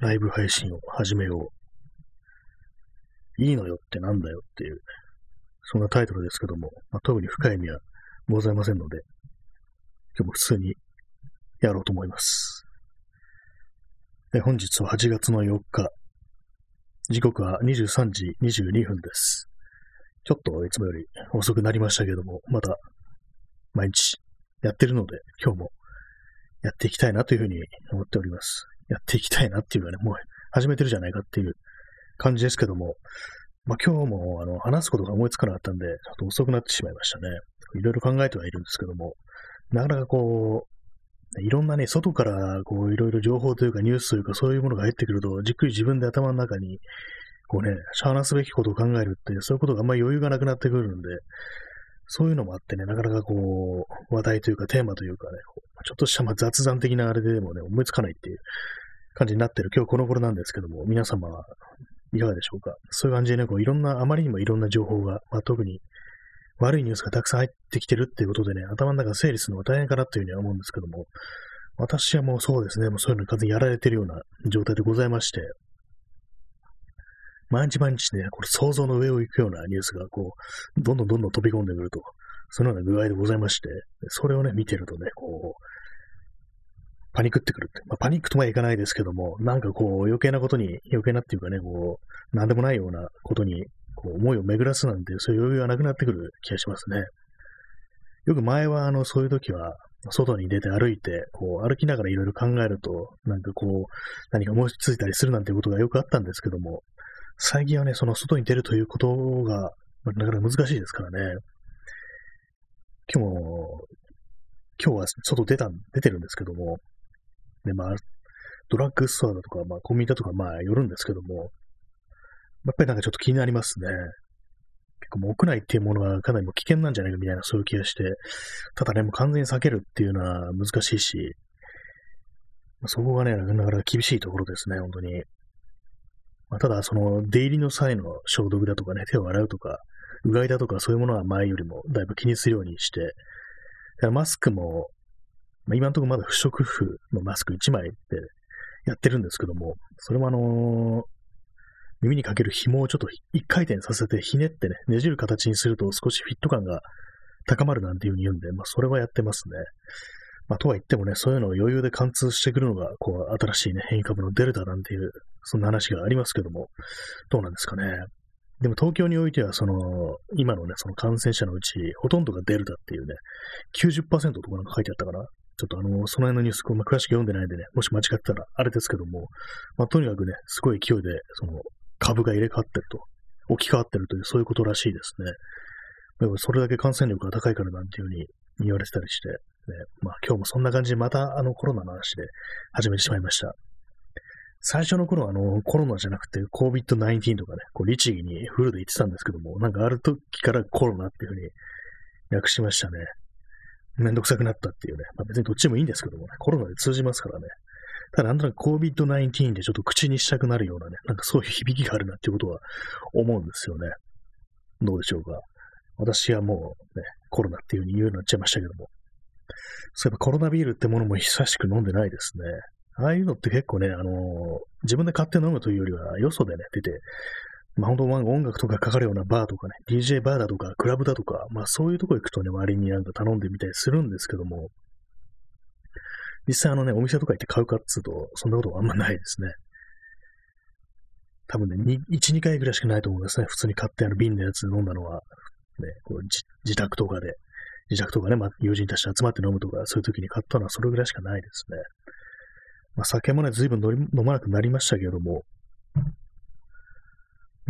ライブ配信を始めよう。いいのよってなんだよっていう、そんなタイトルですけども、まあ、特に深い意味はございませんので、今日も普通にやろうと思います。本日は8月の4日、時刻は23時22分です。ちょっといつもより遅くなりましたけども、また毎日やってるので、今日もやっていきたいなというふうに思っております。やっていきたいなっていうかね、もう始めてるじゃないかっていう感じですけども、まあ今日もあの話すことが思いつかなかったんで、ちょっと遅くなってしまいましたね。いろいろ考えてはいるんですけども、なかなかこう、いろんなね、外からこういろいろ情報というかニュースというかそういうものが入ってくると、じっくり自分で頭の中にこうね、話すべきことを考えるっていう、そういうことがあんまり余裕がなくなってくるんで、そういうのもあってね、なかなかこう、話題というかテーマというかね、ちょっとしたま雑談的なあれでもね、思いつかないっていう感じになってる。今日この頃なんですけども、皆様はいかがでしょうか？そういう感じでね、こういろんな、あまりにもいろんな情報が、まあ、特に悪いニュースがたくさん入ってきてるっていうことでね、頭の中整理するのが大変かなというふうには思うんですけども、私はもうそうですね、もうそういうのに完全にやられてるような状態でございまして、毎日毎日ね、これ想像の上を行くようなニュースが、こう、どんどんどんどん飛び込んでくると、そのような具合でございまして、それをね、見てるとね、こう、パニックってくるって。まあ、パニックとはいかないですけども、なんかこう、余計なことに、余計なっていうかね、こう、なんでもないようなことに、こう、思いを巡らすなんて、そういう余裕がなくなってくる気がしますね。よく前は、あの、そういう時は、外に出て歩いて、こう、歩きながらいろいろ考えると、なんかこう、何か思いついたりするなんていうことがよくあったんですけども、最近はね、その外に出るということが、なかなか難しいですからね。今日も、今日は外出た、出てるんですけども、で、まあ、ドラッグストアだとか、まあ、コンビニだとか、まあ、寄るんですけども、やっぱりなんかちょっと気になりますね。結構もう屋内っていうものはかなりも危険なんじゃないかみたいなそういう気がして、ただね、もう完全に避けるっていうのは難しいし、まあ、そこがね、なかなか厳しいところですね、本当に。まあ、ただ、その、出入りの際の消毒だとかね、手を洗うとか、うがいだとか、そういうものは前よりもだいぶ気にするようにして、マスクも、まあ、今のところまだ不織布のマスク1枚でやってるんですけども、それもあのー、耳にかける紐をちょっと一回転させてひねってね、ねじる形にすると少しフィット感が高まるなんていう風に言うんで、まあそれはやってますね。まあ、とは言ってもね、そういうのを余裕で貫通してくるのが、こう、新しいね、変異株のデルタなんていう、そんな話がありますけども、どうなんですかね。でも東京においては、その、今のね、その感染者のうち、ほとんどがデルタっていうね、90%とかなんか書いてあったかな。ちょっとあの、その辺のニュース、まあ、詳しく読んでないんでね、もし間違ってたらあれですけども、まあ、とにかくね、すごい勢いで、その、株が入れ替わってると、置き換わってるという、そういうことらしいですね。でもそれだけ感染力が高いからなんていうふうに言われてたりして、ね、まあ今日もそんな感じでまたあのコロナの話で始めてしまいました。最初の頃はあのコロナじゃなくて COVID-19 とかね、こう律儀にフルで言ってたんですけども、なんかある時からコロナっていうふうに訳しましたね。めんどくさくなったっていうね。まあ別にどっちもいいんですけどもね、コロナで通じますからね。ただなんとなく COVID-19 でちょっと口にしたくなるようなね、なんかそういう響きがあるなっていうことは思うんですよね。どうでしょうか。私はもうね、コロナっていう風に言うようになっちゃいましたけども。そういえばコロナビールってものも久しく飲んでないですね。ああいうのって結構ね、あのー、自分で買って飲むというよりは、よそでね、出て、まあ本当音楽とかかかるようなバーとかね、DJ バーだとか、クラブだとか、まあそういうとこ行くとね、割になんか頼んでみたりするんですけども、実際あのね、お店とか行って買うかっつうと、そんなことはあんまないですね。多分ね、1、2回ぐらいしかないと思うんですね。普通に買ってある瓶のやつ飲んだのは、ね、こう自自宅とかで。自宅とかね、まあ、友人たちと集まって飲むとか、そういう時に買ったのはそれぐらいしかないですね。まあ、酒もね、随分飲まなくなりましたけども、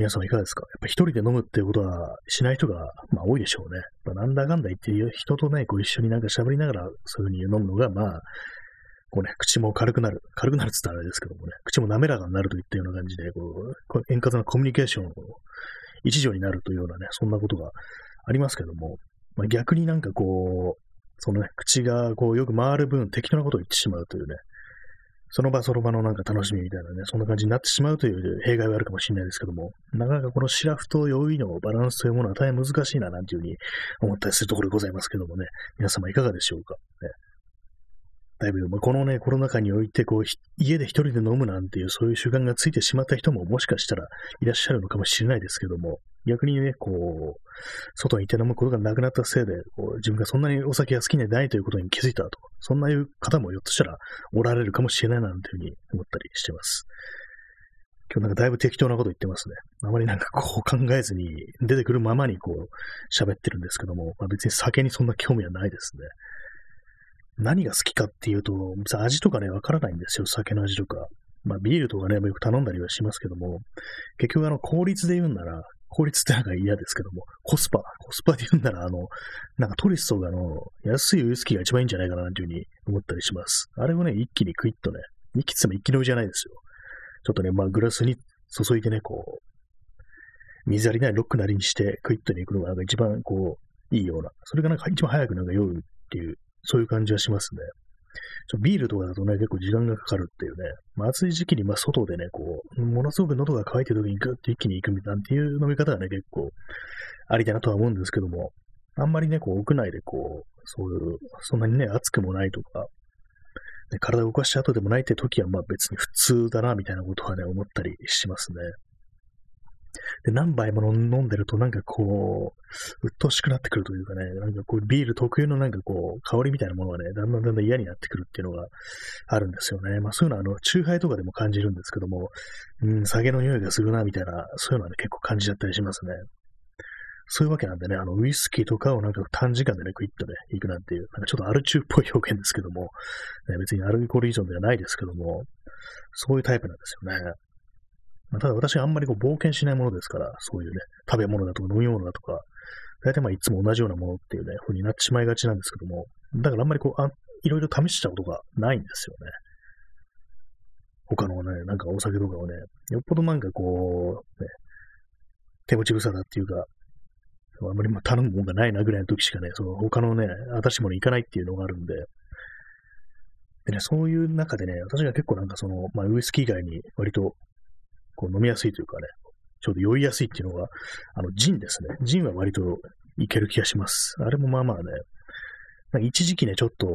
皆さんいかがですか？やっぱ一人で飲むっていうことはしない人が、まあ、多いでしょうね。まあ、なんだかんだ言って人とね、こう一緒になんか喋りながらそういう風に飲むのが、まあ、こうね、口も軽くなる。軽くなるって言ったらあれですけどもね、口も滑らかになるといったような感じで、こう、円滑なコミュニケーションを一助になるというようなね、そんなことがありますけども、まあ、逆になんかこう、そのね、口がこうよく回る分適当なことを言ってしまうというね、その場その場のなんか楽しみみたいなね、そんな感じになってしまうという弊害はあるかもしれないですけども、なかなかこのシラフと酔いのバランスというものは大変難しいななんていうふうに思ったりするところでございますけどもね、皆様いかがでしょうか？ね、だいぶ、まあ、このね、コロナ禍において、こう、家で一人で飲むなんていう、そういう習慣がついてしまった人ももしかしたらいらっしゃるのかもしれないですけども、逆にね、こう、外にいて飲むことがなくなったせいで、こう自分がそんなにお酒が好きでないということに気づいたと、そんないう方もひょっとしたらおられるかもしれないなんていうふうに思ったりしてます。今日なんかだいぶ適当なこと言ってますね。あまりなんかこう考えずに出てくるままにこう喋ってるんですけども、まあ、別に酒にそんな興味はないですね。何が好きかっていうと、味とかね、わからないんですよ、酒の味とか。まあ、ビールとかね、よく頼んだりはしますけども、結局あの、効率で言うんなら、効率ってなんか嫌ですけども、コスパ、コスパで言うんなら、あの、なんかトリストがあの、安いウイスキーが一番いいんじゃないかなというふうに思ったりします。あれをね、一気にクイッとね、一気っても一気飲みじゃないですよ。ちょっとね、まあ、グラスに注いでね、こう、水ありないロックなりにしてクイッとに行くのがなんか一番こう、いいような、それがなんか一番早くなんか酔うっていうそういう感じはしますね。ちょビールとかだとね、結構時間がかかるっていうね、まあ、暑い時期にまあ外でね、こう、ものすごく喉が渇いてる時にグッと一気に行くみたいなっていう飲み方がね、結構ありだなとは思うんですけども、あんまりね、こう、屋内でこう、そういう、そんなにね、暑くもないとか、ね、体を動かした後でもないって時は、まあ別に普通だな、みたいなことはね、思ったりしますね。で、何杯も飲んでるとなんかこう、鬱陶しくなってくるというかね、なんかこうビール特有のなんかこう、香りみたいなものがね、だんだんだんだん嫌になってくるっていうのがあるんですよね。まあそういうのはあの、チューハイとかでも感じるんですけども、うん、酒の匂いがするなみたいな、そういうのはね、結構感じちゃったりしますね。そういうわけなんでね、あの、ウイスキーとかをなんか短時間でね、クイッとね、行くなんていう、なんかちょっとアル中っぽい表現ですけども、ね、別にアルコール依存ではないですけども、そういうタイプなんですよね。まあ、ただ私はあんまりこう冒険しないものですから、そういうね、食べ物だとか飲み物だとか、大体まあいつも同じようなものっていうね、風になってしまいがちなんですけども、だからあんまりこう、あいろいろ試したことがないんですよね。他のね、なんかお酒とかをね、よっぽどなんかこう、ね、手持ち無沙汰っていうか、あんまりまあ頼むもんがないなぐらいの時しかね、その他のね、新しいもの行かないっていうのがあるんで、でね、そういう中でね、私が結構なんかその、まあ、ウイスキー以外に割とこう飲みやすいというかね、ちょうど酔いやすいっていうのが、あの、ジンですね。ジンは割といける気がします。あれもまあまあね、なんか一時期ね、ちょっと、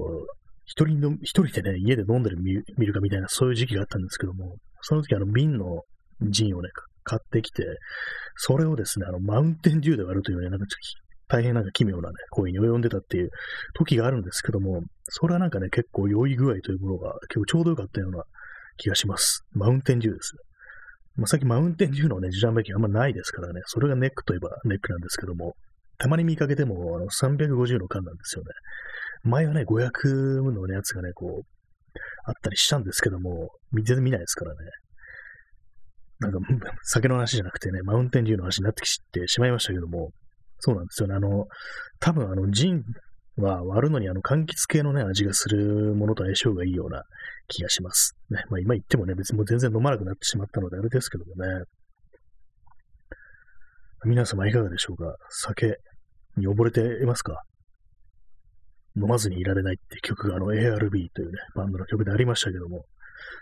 一人の、一人でね、家で飲んでる見るかみたいな、そういう時期があったんですけども、その時あの瓶のジンをね、買ってきて、それをですね、あの、マウンテンデューで割るというね、なんか大変なんか奇妙なね、行為に及んでたっていう時があるんですけども、それはなんかね、結構酔い具合というものが結構ちょうどよかったような気がします。マウンテンデューですね。まあ、さっきマウンテンデューのね、ジャンベキあんまないですからね、それがネックといえばネックなんですけども、たまに見かけても、あの、350の缶なんですよね。前はね、500のやつがね、こう、あったりしたんですけども、全然見ないですからね。なんか、酒の話じゃなくてね、マウンテンデューの話になってきてしまいましたけども、そうなんですよね。あの、多分あの、ジンは割るのにあの、柑橘系のね、味がするものと相性がいいような気がします。ね。まあ今言ってもね、別にもう全然飲まなくなってしまったのであれですけどもね。皆様いかがでしょうか？酒に溺れていますか？飲まずにいられないって曲があの ARB というね、バンドの曲でありましたけども、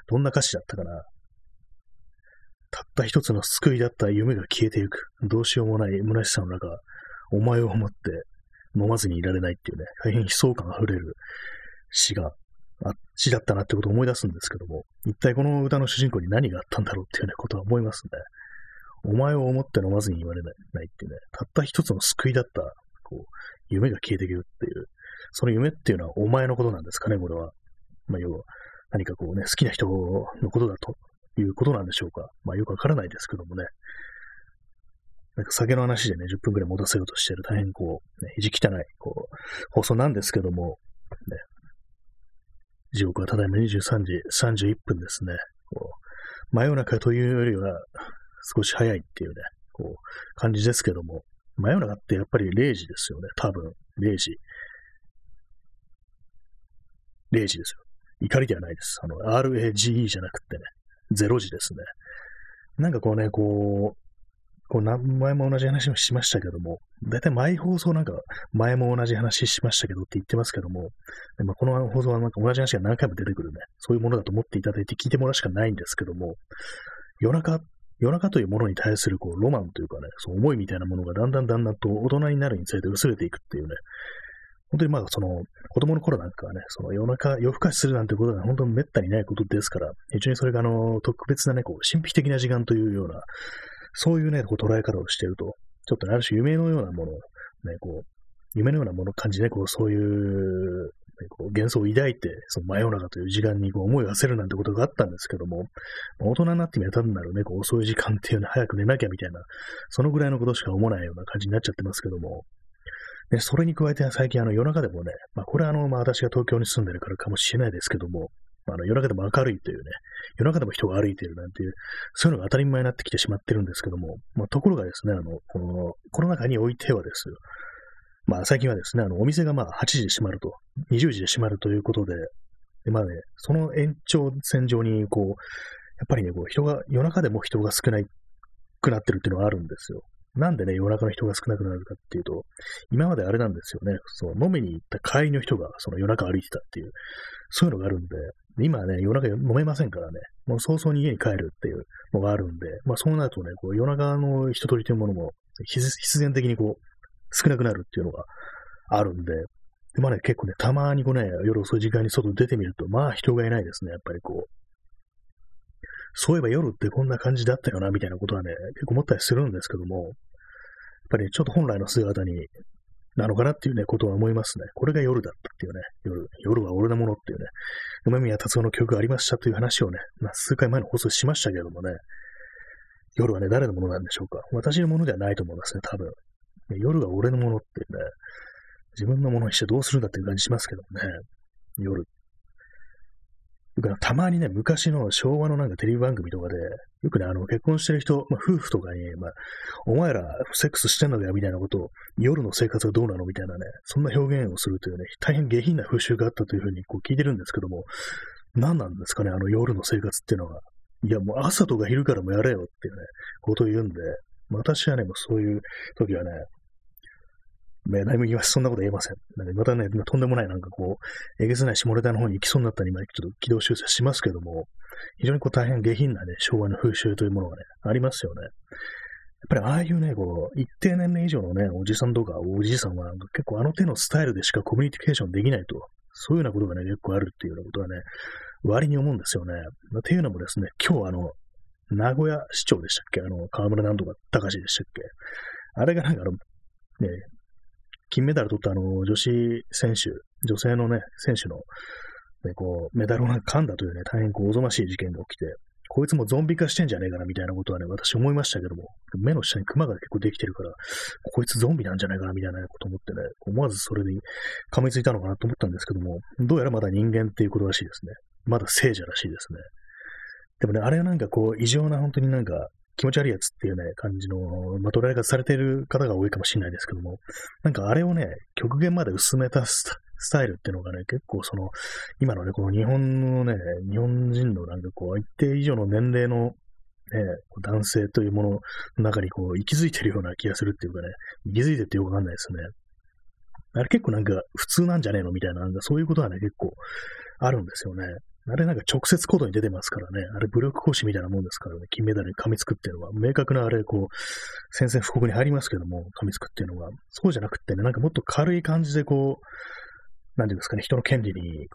どんな歌詞だったかな？たった一つの救いだった夢が消えてゆく。どうしようもない虚しさの中、お前を思って飲まずにいられないっていうね、大変悲壮感あふれる詩があっちだったなってことを思い出すんですけども、一体この歌の主人公に何があったんだろうっていうね、ことは思いますね。お前を思って飲まずに言われないっていうね、たった一つの救いだった、こう、夢が消えていくっていう、その夢っていうのはお前のことなんですかね、これは。まあ、要は、何かこうね、好きな人のことだということなんでしょうか。まあ、よくわからないですけどもね。なんか酒の話でね、10分くらい持たせようとしてる大変こう、ね、意地汚い、こう、放送なんですけども、ね、時刻はただいま23時31分ですね。こう真夜中というよりは少し早いっていうね、こう、感じですけども、真夜中ってやっぱり0時ですよね、多分。0時。0時ですよ。怒りではないです。あの、RAGE じゃなくてね、0時ですね。なんかこうね、こう、こう何前も同じ話をしましたけども、だいたい毎放送なんか、前も同じ話しましたけどって言ってますけども、まあ、この放送はなんか同じ話が何回も出てくるね、そういうものだと思っていただいて聞いてもらうしかないんですけども、夜中、夜中というものに対するこうロマンというかね、そう思いみたいなものがだんだんだんだんと大人になるにつれて薄れていくっていうね、本当にまあその子供の頃なんかはね、その夜中、夜更かしするなんてことは本当に滅多にないことですから、非常にそれがあの、特別なね、こう、神秘的な時間というような、そういうね、こう捉え方をしてると、ちょっとね、ある種夢のようなものを、ね、こう、夢のようなもの感じで、こう、そういう、ねこう幻想を抱いて、その真夜中という時間にこう思いを馳せるなんてことがあったんですけども、大人になってみれば単なるね、こう遅い時間っていうのは早く寝なきゃみたいな、そのぐらいのことしか思わないような感じになっちゃってますけども、で、それに加えて最近あの夜中でもね、まあこれはあの、まあ私が東京に住んでるからかもしれないですけども、あの夜中でも明るいというね、夜中でも人が歩いているなんていう、そういうのが当たり前になってきてしまってるんですけども、まあところがですね、あの、この、コロナ禍においてはですよ、まあ最近はですね、あの、お店がまあ8時で閉まると、20時で閉まるということで、で、まあね、その延長線上に、こう、やっぱりね、こう、人が、夜中でも人が少ないくなってるっていうのがあるんですよ。なんでね、夜中の人が少なくなるかっていうと、今まであれなんですよね、その飲みに行った帰りの人がその夜中歩いてたっていう、そういうのがあるんで、今はね、夜中飲めませんからね、もう早々に家に帰るっていうのがあるんで、まあそうなるとね、こう夜中の人取りというものも必然的にこう、少なくなるっていうのがあるんで、でまあね、結構ね、たまにこうね、夜遅い時間に外出てみると、まあ人がいないですね、やっぱりこう。そういえば夜ってこんな感じだったよな、みたいなことはね、結構思ったりするんですけども、やっぱり、ちょっと本来の姿になのかなっていうね、ことは思いますね。これが夜だったっていうね、夜、夜は俺のものっていうね、梅宮達夫の曲がありましたという話をね、まあ、数回前の放送しましたけどもね、夜はね、誰のものなんでしょうか。私のものではないと思いますね、多分。夜が俺のものってね、自分のものにしてどうするんだっていう感じしますけどもね、夜。たまにね、昔の昭和のなんかテレビ番組とかで、よくね、あの、結婚してる人、まあ、夫婦とかに、まあ、お前らセックスしてんのかよみたいなことを、夜の生活はどうなのみたいなね、そんな表現をするというね、大変下品な風習があったというふうにこう聞いてるんですけども、何なんですかね、あの夜の生活っていうのは。いや、もう朝とか昼からもやれよっていうね、ことを言うんで、私はね、もうそういう時はね、ね何も言います。そんなこと言えません。なんかまたね、とんでもないなんかこう、えげつない下ネタの方に行きそうになったり、今ちょっと軌道修正しますけども、非常にこう大変下品なね、昭和の風習というものがね、ありますよね。やっぱりああいうね、こう、一定年齢以上のね、おじさんとかおじいさんは、結構あの手のスタイルでしかコミュニケーションできないと、そういうようなことがね、結構あるっていうようなことはね、割に思うんですよね。っていうのもですね、今日あの、名古屋市長でしたっけ？あの、河村なんとか高橋でしたっけ？あれがなんかあの、ね、金メダル取ったあの、女子選手、女性のね、選手の、ね、こう、メダルを噛んだというね、大変こう、おぞましい事件が起きて、こいつもゾンビ化してんじゃねえかな、みたいなことはね、私思いましたけども、目の下にクマが結構できてるから、こいつゾンビなんじゃないかな、みたいなこと思ってね、思わずそれに噛みついたのかなと思ったんですけども、どうやらまだ人間っていうことらしいですね。まだ聖者らしいですね。でもね、あれはなんかこう、異常な本当になんか気持ち悪いやつっていうね、感じの、まあ、捉え方されている方が多いかもしれないですけども、なんかあれをね、極限まで薄めたスタイルっていうのがね、結構その、今のね、この日本のね、日本人のなんかこう、一定以上の年齢のね、男性というものの中にこう、息づいてるような気がするっていうかね、息づいてってよくわかんないですね。あれ結構なんか普通なんじゃねえのみたいな、なんかそういうことはね、結構あるんですよね。あれなんか直接コードに出てますからね。あれ武力行使みたいなもんですからね。金メダルに噛みつくっていうのは、明確なあれ、こう、宣戦布告に入りますけども、噛みつくっていうのが、そうじゃなくってね、なんかもっと軽い感じでこう、なんていうんですかね、人の権利に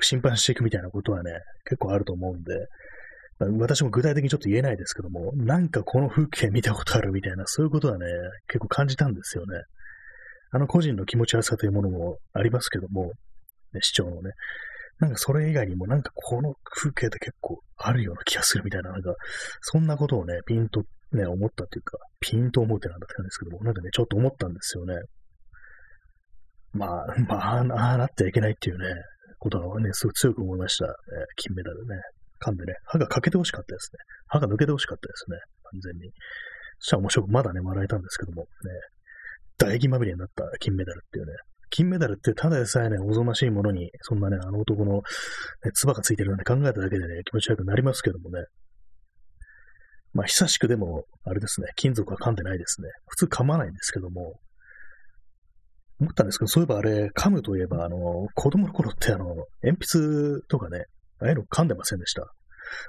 審判していくみたいなことはね、結構あると思うんで、私も具体的にちょっと言えないですけども、なんかこの風景見たことあるみたいな、そういうことはね、結構感じたんですよね。あの個人の気持ち悪さというものもありますけども、ね、市長のね、なんかそれ以外にもなんかこの風景って結構あるような気がするみたいな、なんか、そんなことをね、ピンとね、思ったっていうか、ピンと思うってなんだって感じですけども、なんかね、ちょっと思ったんですよね。まあ、まあ、ああなってはいけないっていうね、ことはね、すごい強く思いました。えー、金メダルね。噛んでね、歯が欠けてほしかったですね。歯が抜けてほしかったですね。完全に。そしたら面白くまだね、笑えたんですけども、ね、唾液まみれになった金メダルっていうね、金メダルってただでさえね、おぞましいものに、そんなね、あの男の、ね、唾がついてるなんて考えただけでね、気持ち悪くなりますけどもね。まあ、久しくでも、あれですね、金属は噛んでないですね。普通噛まないんですけども、思ったんですけど、そういえばあれ、噛むといえば、あの、子供の頃ってあの、鉛筆とかね、ああいうの噛んでませんでした。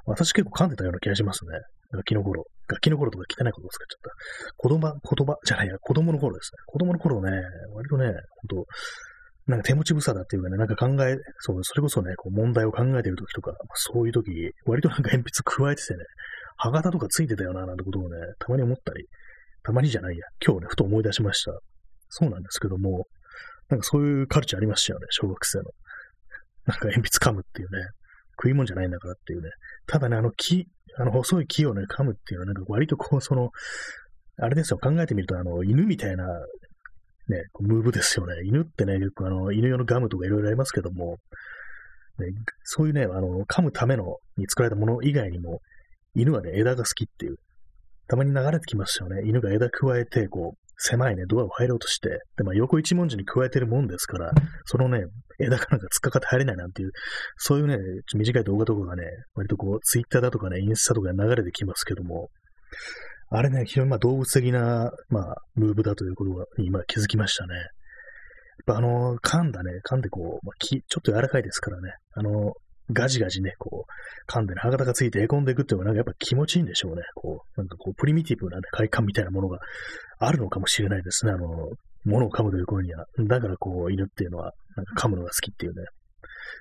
私結構噛んでたような気がしますね。ガキの頃。ガキの頃とか汚い言葉使っちゃった。言葉、言葉じゃないや、子供の頃ですね。子供の頃ね、割とね、ほんと、なんか手持ち無沙汰っていうかね、なんか考え、そう、それこそね、こう問題を考えてる時とか、まあ、そういう時、割となんか鉛筆加えててね、歯型とかついてたよな、なんてことをね、たまに思ったり、たまにじゃないや、今日ね、ふと思い出しました。そうなんですけども、なんかそういうカルチャーありましたよね、小学生の。なんか鉛筆噛むっていうね、食い物じゃないんだからっていうね。ただね、あの木、あの細い木をね、噛むっていうのは、なんか割とこう、その、あれですよ、考えてみると、あの、犬みたいなね、ムーブですよね。犬ってね、よくあの、犬用のガムとかいろいろありますけども、ね、そういうね、あの、噛むためのに作られたもの以外にも、犬はね、枝が好きっていう、たまに流れてきますよね。犬が枝加えて、こう、狭いね、ドアを入ろうとして、で、まあ、横一文字に加えてるもんですから、そのね、枝がなんか突っかかって入れないなんていう、そういうね、短い動画とかがね、割とこう、ツイッターだとかね、インスタとかで流れてきますけども、あれね、非常にまあ動物的な、まあ、ムーブだということに今気づきましたね。やっぱあの、噛んだね、噛んでこう、まあ、ちょっと柔らかいですからね、あの、ガジガジね、こう、噛んでね、歯型がついてへこんでいくっていうのがなんかやっぱ気持ちいいんでしょうね。こう、なんかこう、プリミティブな、ね、快感みたいなものがあるのかもしれないですね。あの、物を噛むという頃には。だからこう、犬っていうのは、なんか噛むのが好きっていうね。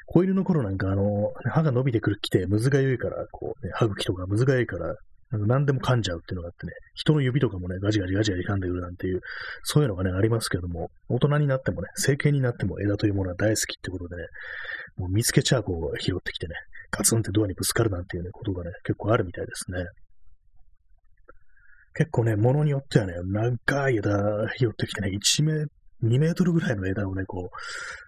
子犬の頃なんかあの、歯が伸びてくるきて、むずがゆいから、こう、ね、歯茎とかむずがゆいから、なんか何でも噛んじゃうっていうのがあってね、人の指とかもね、ガジガジガジガジ噛んでくるなんていう、そういうのがね、ありますけども、大人になってもね、成形になっても枝というものは大好きってことでね、もう見つけちゃうこう拾ってきてね、ガツンってドアにぶつかるなんていうね、ことがね、結構あるみたいですね。結構ね、物によってはね、長い枝拾ってきてね、1メ2メートルぐらいの枝をね、こ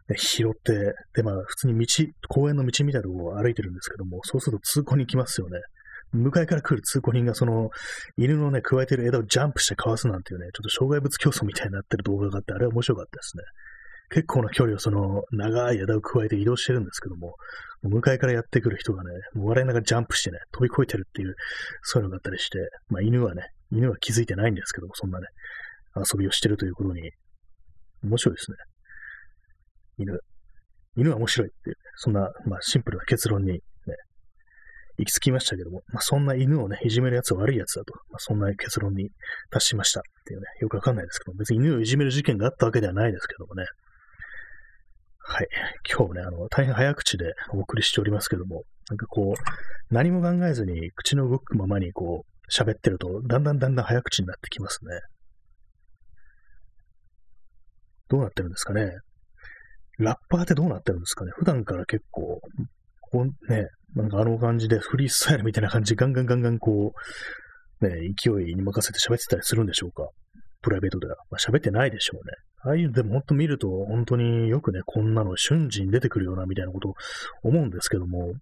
う、ね、拾って、で、まあ、普通に道、公園の道みたいなところを歩いてるんですけども、そうすると通行に来ますよね。向かいから来る通行人がその、犬のね、加えてる枝をジャンプしてかわすなんていうね、ちょっと障害物競争みたいになってる動画があって、あれは面白かったですね。結構な距離をその、長い枝を加えて移動してるんですけども、もう向かいからやってくる人がね、もう笑いながらジャンプしてね、飛び越えてるっていう、そういうのがあったりして、まあ犬はね、犬は気づいてないんですけども、そんなね、遊びをしてるということに、面白いですね。犬。犬は面白いっていう、そんな、まあシンプルな結論に行き着きましたけども、まあ、そんな犬をね、いじめるやつは悪いやつだと、まあ、そんな結論に達しましたっていうね、よくわかんないですけど別に犬をいじめる事件があったわけではないですけどもね。はい。今日ね、あの、大変早口でお送りしておりますけども、なんかこう、何も考えずに口の動くままにこう、喋ってると、だんだんだんだん早口になってきますね。どうなってるんですかね。ラッパーってどうなってるんですかね。普段から結構、こうね、なんかあの感じでフリースタイルみたいな感じでガンガンガンガンこう、ね、勢いに任せて喋ってたりするんでしょうか。プライベートでは。まあ、喋ってないでしょうね。ああいうでも本当見ると、本当によくね、こんなの瞬時に出てくるようなみたいなことを思うんですけども、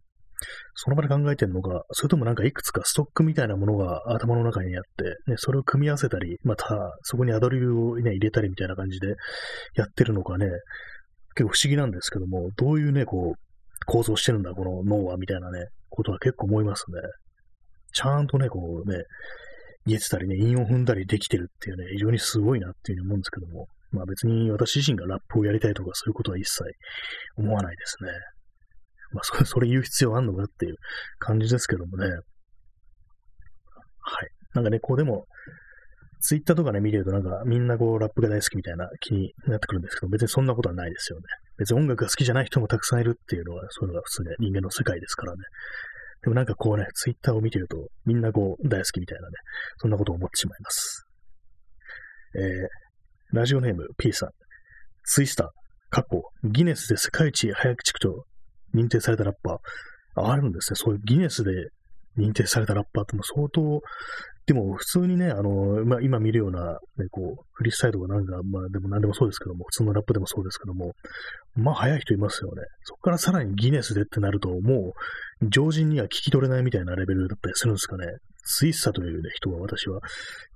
その場で考えてるのか、それともなんかいくつかストックみたいなものが頭の中にあって、ね、それを組み合わせたり、またそこにアドリブをね、入れたりみたいな感じでやってるのかね、結構不思議なんですけども、どういうね、こう、構造してるんだ、この脳は、みたいなね、ことは結構思いますね。ちゃんとね、こうね、言えてたりね、韻を踏んだりできてるっていうね、非常にすごいなっていうふうに思うんですけども、まあ別に私自身がラップをやりたいとかそういうことは一切思わないですね。まあそれ、それ言う必要あんのかっていう感じですけどもね。はい。なんかね、こうでも、ツイッターとかね、見てるとなんかみんなこうラップが大好きみたいな気になってくるんですけど、別にそんなことはないですよね。別に音楽が好きじゃない人もたくさんいるっていうのは、そういうのが普通ね、人間の世界ですからね。でもなんかこうね、ツイッターを見てると、みんなこう大好きみたいなね、そんなことを思ってしまいます。えー、ラジオネーム P さん。ツイスター、過去、ギネスで世界一早口と認定されたラッパー。あるんですね。そういうギネスで認定されたラッパーっても相当でも、普通にね、あの、まあ、今見るような、ね、こう、フリースタイルとかなんか、まあ、でも何でもそうですけども、普通のラップでもそうですけども、まあ、早い人いますよね。そこからさらにギネスでってなると、もう、常人には聞き取れないみたいなレベルだったりするんですかね。スイッサというね、人は私は、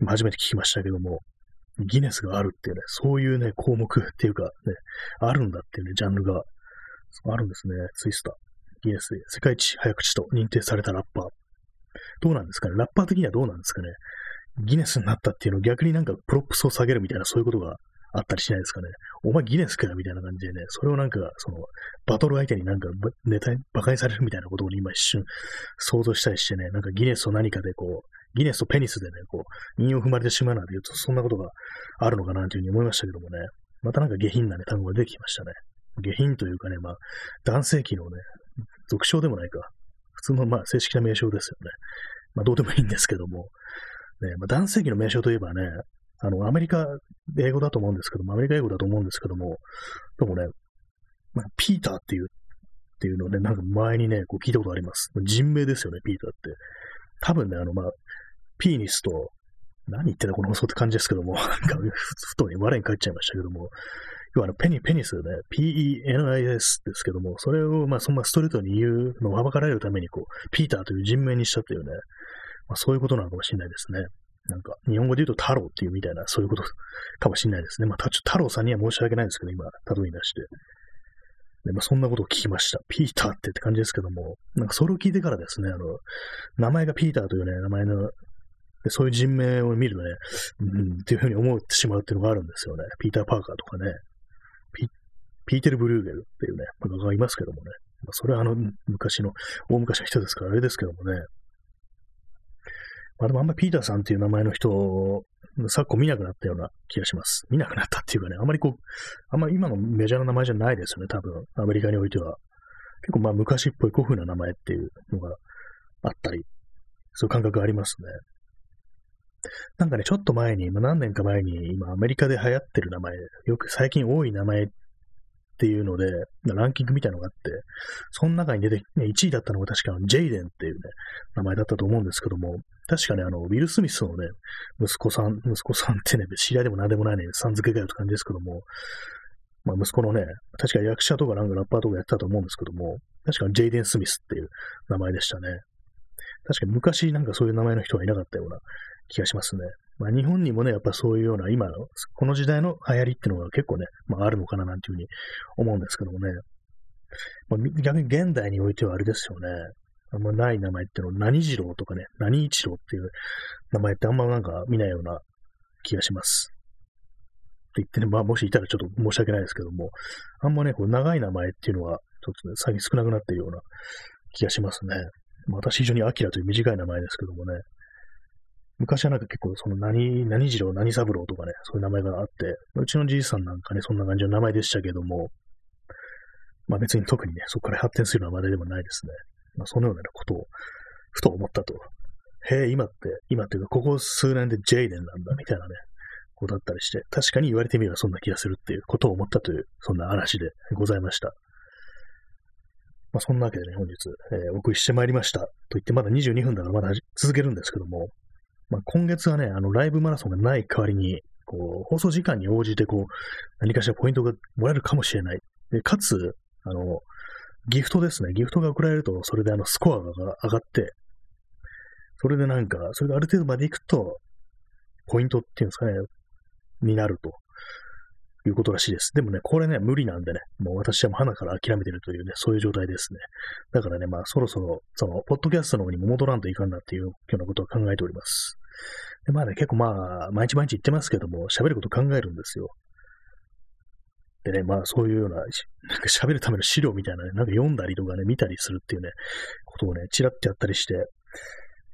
今初めて聞きましたけども、ギネスがあるっていうね、そういうね、項目っていうか、ね、あるんだっていうね、ジャンルが、あるんですね、ツイスタ。ギネスで世界一早口と認定されたラッパー。どうなんですかね？ラッパー的にはどうなんですかね？ギネスになったっていうのを逆になんかプロップスを下げるみたいなそういうことがあったりしないですかね？お前ギネスかよみたいな感じでね、それをなんか、その、バトル相手になんかネタ、馬鹿にされるみたいなことを今一瞬想像したりしてね、なんかギネスと何かでこう、ギネスとペニスでね、こう、韻を踏まれてしまうなんて言うと、そんなことがあるのかなというふうに思いましたけどもね、またなんか下品なね、単語が出てきましたね。下品というかね、まあ、男性器のね、俗称でもないか。普通の、まあ、正式な名称ですよね。まあ、どうでもいいんですけども。ね、まあ、男性器の名称といえばね、あの、アメリカ、英語だと思うんですけども、アメリカ英語だと思うんですけども、でもね、まあ、ピーターっていう、っていうのをね、なんか前にね、こう聞いたことあります。人名ですよね、ピーターって。多分ね、あの、まあ、ピーニスと、何言ってんだこの放送って感じですけども、なんか、ふとね、我に返っちゃいましたけども、要はあの、ペニ、ペニスね、P-E-N-I-S ですけども、それを、まあ、そんなストレートに言うのをはばかられるために、こう、ピーターという人名にしたというね、まあ、そういうことなのかもしれないですね。なんか、日本語で言うと太郎っていうみたいな、そういうことかもしれないですね。まあ、太郎さんには申し訳ないんですけど、今、例え出して。で、まあ、そんなことを聞きました。ピーターってって感じですけども、なんかそれを聞いてからですね、あの、名前がピーターというね、名前の、でそういう人名を見るとね、うん、っていうふうに思ってしまうっていうのがあるんですよね。ピーター・パーカーとかね、ピピーテル・ブルーゲルっていうね、画がいますけどもね、まあ、それはあの、昔の、大昔の人ですからあれですけどもね、まあでもあんまりピーターさんっていう名前の人を昨今見なくなったような気がします。見なくなったっていうかね、あんまりこう、あんまり今のメジャーな名前じゃないですよね、多分、アメリカにおいては。結構まあ昔っぽい古風な名前っていうのがあったり、そういう感覚がありますね。なんかね、ちょっと前に、ま、何年か前に、今アメリカで流行ってる名前、よく最近多い名前っていうので、ランキングみたいなのがあって、その中に出て、ね、1位だったのが確かジェイデンっていうね、名前だったと思うんですけども、確かね、あの、ウィル・スミスのね、息子さん、息子さんってね、知り合いでも何でもないね、さん付けかよって感じですけども、まあ、息子のね、確か役者とかなんかラッパーとかやってたと思うんですけども、確かジェイデン・スミスっていう名前でしたね。確かに昔なんかそういう名前の人はいなかったような気がしますね。まあ、日本にもね、やっぱそういうような今の、この時代の流行りっていうのが結構ね、まあ、あるのかななんていうふうに思うんですけどもね。まあ、逆に現代においてはあれですよね。あんまない名前っていうの何次郎とかね、何一郎っていう名前ってあんまなんか見ないような気がします。って言ってね、まあもしいたらちょっと申し訳ないですけども、あんまね、こう長い名前っていうのは、ちょっとね、最近少なくなっているような気がしますね。私非常にアキラという短い名前ですけどもね、昔はなんか結構その何、何次郎、何三郎とかね、そういう名前があって、うちのじいさんなんかね、そんな感じの名前でしたけども、まあ別に特にね、そこから発展するような名前でもないですね。まあ、そのようなことを、ふと思ったと。へえ、今って、今っていうか、ここ数年でジェイデンなんだ、みたいなね、ことだったりして、確かに言われてみればそんな気がするっていうことを思ったという、そんな話でございました。まあ、そんなわけでね、本日、えー、お送りしてまいりました。と言って、まだ22分だからまだ続けるんですけども、まあ、今月はね、あの、ライブマラソンがない代わりに、こう、放送時間に応じて、こう、何かしらポイントがもらえるかもしれない。で、かつ、あの、ギフトですね。ギフトが送られると、それであの、スコアが上がって、それでなんか、それがある程度までいくと、ポイントっていうんですかね、になるということらしいです。でもね、これね、無理なんでね、もう私はもう花から諦めてるというね、そういう状態ですね。だからね、まあ、そろそろ、その、ポッドキャストの方にも戻らんといかんなっていうようなことを考えております。でまあね、結構まあ、毎日毎日言ってますけども、喋ること考えるんですよ。でね、まあそういうような、なんか喋るための資料みたいなね、なんか読んだりとかね、見たりするっていうね、ことをね、ちらっとやったりして、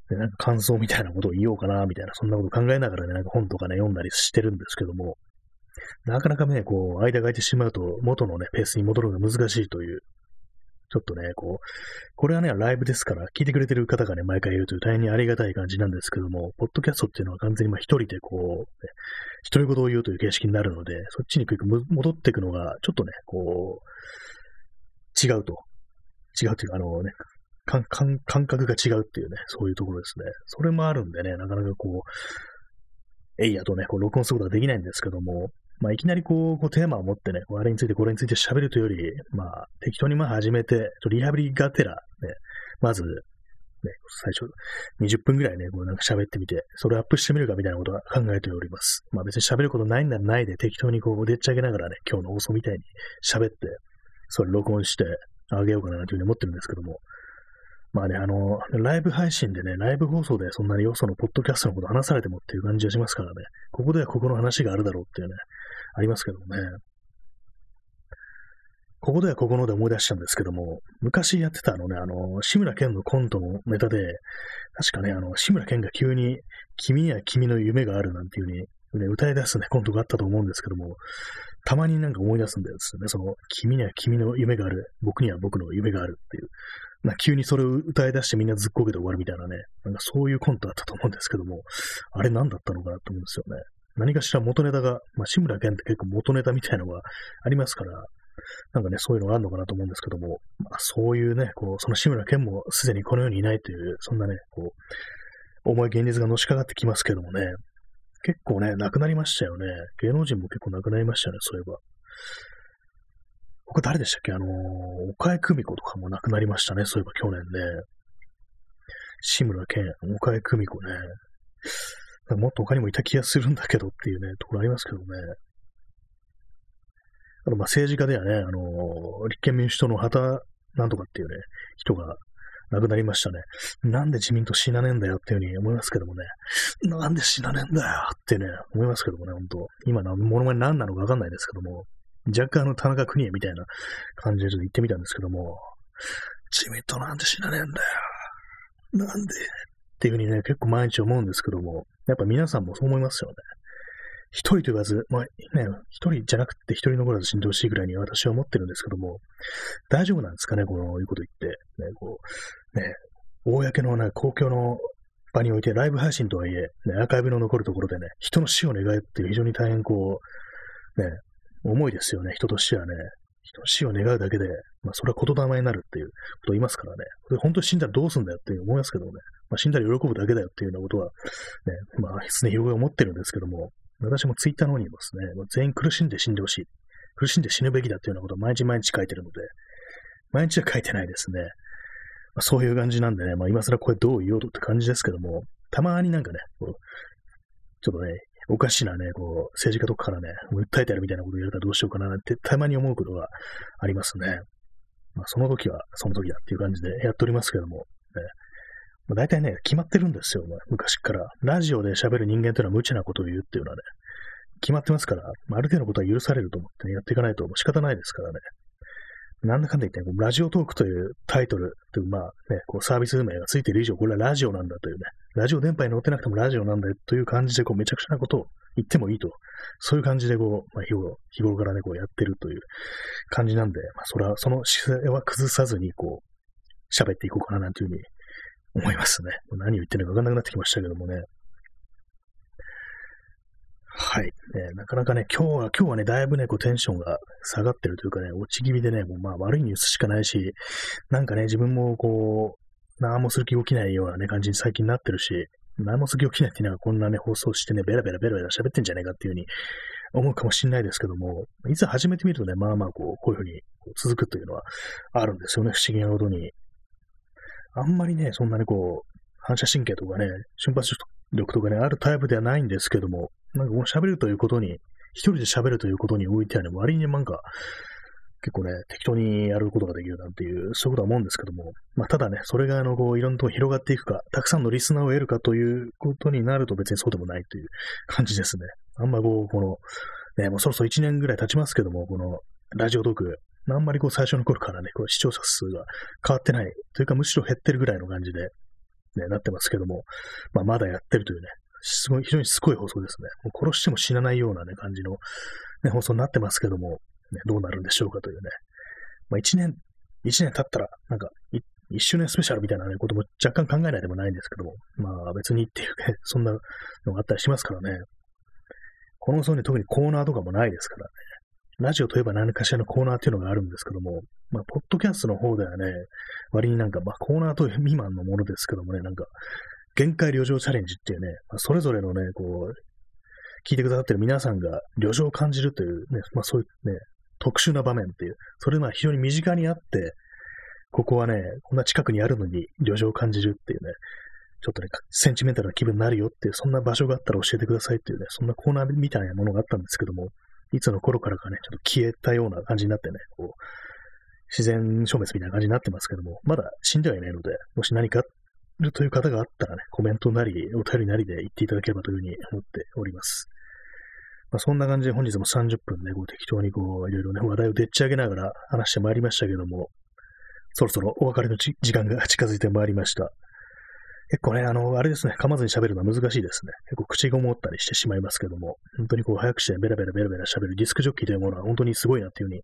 で、なんか感想みたいなことを言おうかな、みたいな、そんなこと考えながらね、なんか本とかね、読んだりしてるんですけども、なかなかね、こう、間が空いてしまうと、元のね、ペースに戻るのが難しいというちょっとね、こう、これはね、ライブですから、聞いてくれてる方がね、毎回いるという大変にありがたい感じなんですけども、ポッドキャストっていうのは完全にまあ一人でこう、ね、独り言を言うという形式になるので、そっちに戻っていくのが、ちょっとね、こう、違うと。違うというか、あのね、感感覚が違うっていうね、そういうところですね。それもあるんでね、なかなかこう、えいやとね、こう録音することができないんですけども、まあ、いきなりこう、こうテーマを持ってね、あれについてこれについて喋るというより、まあ、適当にまあ始めて、リハビリがてら、ね、まず、ね、最初、20分ぐらいね、こうなんか喋ってみて、それをアップしてみるかみたいなことは考えております。まあ別に喋ることないんならないで、適当にこう、でっち上げながらね、今日の放送みたいに喋って、それ録音してあげようかなというふうに思ってるんですけども、まあね、あの、ライブ配信でね、ライブ放送でそんなによそのポッドキャストのこと話されてもっていう感じがしますからね、ここではここの話があるだろうっていうね、ありますけどもね。ここではここので思い出したんですけども、昔やってたあのね、あの、志村けんのコントのネタで、確かね、あの、志村けんが急に、君には君の夢があるなんていう風に、ね、歌い出すね、コントがあったと思うんですけども、たまになんか思い出すんですよね。その、君には君の夢がある、僕には僕の夢があるっていう。ま、急にそれを歌い出してみんなずっこけて終わるみたいなね。なんかそういうコントあったと思うんですけども、あれ何だったのかなと思うんですよね。何かしら元ネタが、まあ、志村けんって結構元ネタみたいなのがありますから、なんかね、そういうのがあるのかなと思うんですけども、まあ、そういうね、こう、その志村けんもすでにこの世にいないという、そんなね、こう、重い現実がのしかかってきますけどもね、結構ね、亡くなりましたよね。芸能人も結構亡くなりましたね、そういえば。僕誰でしたっけ？あのー、岡江久美子とかも亡くなりましたね、そういえば去年ね。志村けん、岡江久美子ね。もっと他にもいた気がするんだけどっていうね、ところありますけどね。あと、ま、政治家ではね、あの、立憲民主党の旗なんとかっていうね、人が亡くなりましたね。なんで自民党死なねえんだよっていうふうに思いますけどもね。なんで死なねえんだよってね、思いますけどもね、ほんと。今の物まね何なのかわかんないですけども、若干あの田中邦衛みたいな感じでちょっと言ってみたんですけども、自民党なんで死なねえんだよ。なんで？っていうふうにね、結構毎日思うんですけども、やっぱ皆さんもそう思いますよね。一人と言わず、まあね、一人じゃなくて一人残らず死んでほしいぐらいに私は思ってるんですけども、大丈夫なんですかね、このいうこと言って。ね、こう、ね、公のね、公共の場においてライブ配信とはいえ、ね、アーカイブの残るところでね、人の死を願うっていう非常に大変こう、ね、重いですよね、人としてはね。死を願うだけで、まあ、それは言霊になるっていうことを言いますからね。で本当に死んだらどうすんだよって思いますけどね。まあ、死んだら喜ぶだけだよっていうようなことは、ね、まあ、常に広が思ってるんですけども、私もツイッターの方にもですね、全員苦しんで死んでほしい。苦しんで死ぬべきだっていうようなことを毎日毎日書いてるので、毎日は書いてないですね。まあ、そういう感じなんでね、まあ今更これどう言おうとって感じですけども、たまになんかね、ちょっとね、おかしなね、こう、政治家とかからね、訴えてやるみたいなことを言われたらどうしようかなってたまに思うことがありますね。まあその時はその時だっていう感じでやっておりますけども、ね、まあ、大体ね、決まってるんですよ、昔から。ラジオで喋る人間というのは無茶なことを言うっていうのはね、決まってますから、まあ、ある程度のことは許されると思って、ね、やっていかないと仕方ないですからね。なんだかんだ言って、ね、ラジオトークというタイトルという、まあね、こうサービス名がついている以上、これはラジオなんだというね、ラジオ電波に乗ってなくてもラジオなんだという感じで、こうめちゃくちゃなことを言ってもいいと、そういう感じでこう、まあ、日頃日頃からね、こうやってるという感じなんで、まあ、それは、その姿勢は崩さずに、こう、喋っていこうかななんていうふうに思いますね。何を言ってるのかわかんなくなってきましたけどもね。はい。ね、なかなかね、今日は、今日はね、だいぶね、こうテンションが下がってるというかね、落ち気味でね、もうまあ悪いニュースしかないし、なんかね、自分もこう、何もする気起きないようなね、感じに最近なってるし、何もする気起きないっていうのはこんなね、放送してね、ベラベラベラベラ喋ってんじゃねえかっていうふうに思うかもしれないですけども、いざ始めてみるとね、まあまあこう、こういうふうに続くというのはあるんですよね、不思議なことに。あんまりね、そんなにこう、反射神経とかね、瞬発力とかね、あるタイプではないんですけども、なんかこの喋るということに、一人で喋るということにおいてはね、割になんか、結構ね、適当にやることができるなんていう、そういうことは思うんですけども、まあ、ただね、それがあの、こう、いろんなとこ広がっていくか、たくさんのリスナーを得るかということになると別にそうでもないという感じですね。あんまこう、この、ね、もうそろそろ1年ぐらい経ちますけども、この、ラジオトーク、あんまりこう最初の頃からね、こう視聴者数が変わってない、というかむしろ減ってるぐらいの感じで、ね、なってますけども、まあまだやってるというね、すごい、非常にすごい放送ですね。もう殺しても死なないようなね、感じの、ね、放送になってますけども、ね、どうなるんでしょうかというね。まあ一年、一年経ったら、なんか、一周年スペシャルみたいな、ね、ことも若干考えないでもないんですけども、まあ別にっていうね、そんなのがあったりしますからね。この放送に特にコーナーとかもないですからね。ラジオといえば何かしらのコーナーっていうのがあるんですけども、まあ、ポッドキャストの方ではね、割になんか、まあ、コーナーという未満のものですけどもね、なんか、限界旅情チャレンジっていうね、まあ、それぞれのね、こう、聞いてくださってる皆さんが旅情を感じるというね、まあ、そういうね、特殊な場面っていう、それが非常に身近にあって、ここはね、こんな近くにあるのに旅情を感じるっていうね、ちょっとね、センチメンタルな気分になるよっていう、そんな場所があったら教えてくださいっていうね、そんなコーナーみたいなものがあったんですけども、いつの頃からかね、ちょっと消えたような感じになってね、こう、自然消滅みたいな感じになってますけども、まだ死んではいないので、もし何かあるという方があったらね、コメントなり、お便りなりで言っていただければというふうに思っております。まあ、そんな感じで本日も30分ね、こう適当にこう、いろいろね、話題をでっち上げながら話してまいりましたけども、そろそろお別れの時間が 近づいてまいりました。結構ね、あの、あれですね、噛まずに喋るのは難しいですね。結構口ごもったりしてしまいますけども、本当にこう早くしてベラベラベラベラ喋るディスクジョッキーというものは本当にすごいなっていうふうに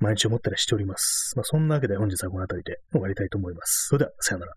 毎日思ったりしております。まあそんなわけで本日はこの辺りで終わりたいと思います。それでは、さよなら。